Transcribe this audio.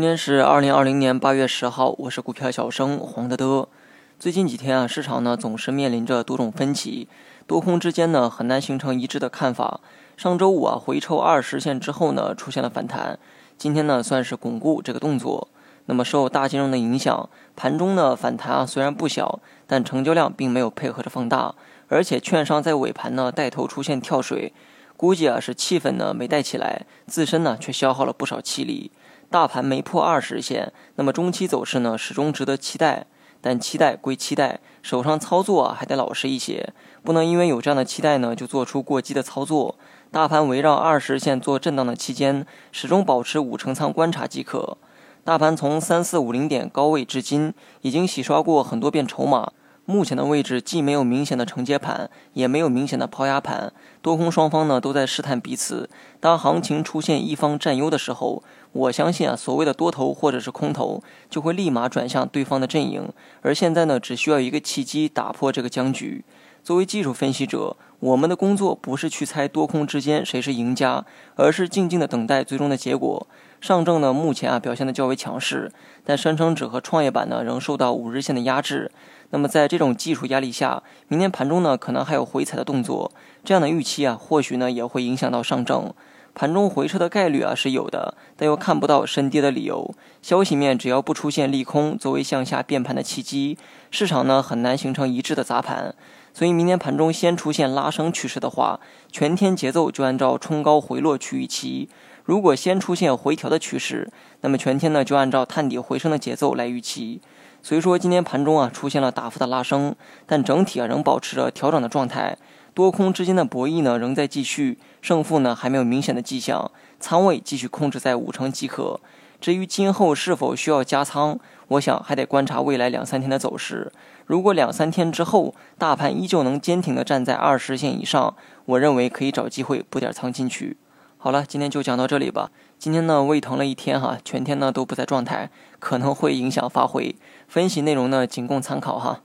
今天是二零二零年八月十号，我是股票小生黄德德。最近几天啊，市场呢总是面临着多种分歧，多空之间呢很难形成一致的看法。上周五啊回抽二十线之后呢出现了反弹，今天呢算是巩固这个动作。那么受大金融的影响，盘中呢反弹啊虽然不小，但成交量并没有配合着放大，而且券商在尾盘呢带头出现跳水，估计啊是气氛呢没带起来，自身呢却消耗了不少气力。大盘没破二十线，那么中期走势呢始终值得期待。但期待归期待，手上操作啊还得老实一些，不能因为有这样的期待呢就做出过激的操作。大盘围绕二十线做震荡的期间，始终保持五成仓观察即可。大盘从三四五零点高位至今，已经洗刷过很多遍筹码。目前的位置既没有明显的承接盘，也没有明显的抛压盘，多空双方呢都在试探彼此。当行情出现一方占优的时候，我相信啊，所谓的多头或者是空头就会立马转向对方的阵营。而现在呢，只需要一个契机打破这个僵局。作为技术分析者，我们的工作不是去猜多空之间谁是赢家，而是静静的等待最终的结果。上证呢，目前啊表现的较为强势，但深成指和创业板呢仍受到五日线的压制。那么在这种技术压力下，明天盘中呢可能还有回踩的动作，这样的预期啊，或许呢也会影响到上证盘中回撤的概率啊是有的，但又看不到深跌的理由。消息面只要不出现利空作为向下变盘的契机，市场呢很难形成一致的砸盘。所以明天盘中先出现拉升趋势的话，全天节奏就按照冲高回落去预期。如果先出现回调的趋势，那么全天呢就按照探底回升的节奏来预期。所以说今天盘中啊出现了大幅的拉升，但整体啊仍保持着调整的状态，多空之间的博弈呢仍在继续，胜负呢还没有明显的迹象，仓位继续控制在五成即可。至于今后是否需要加仓，我想还得观察未来两三天的走势。如果两三天之后大盘依旧能坚挺的站在二十线以上，我认为可以找机会补点仓进去。好了，今天就讲到这里吧。今天呢，胃疼了一天哈，全天呢都不在状态，可能会影响发挥。分析内容呢，仅供参考哈。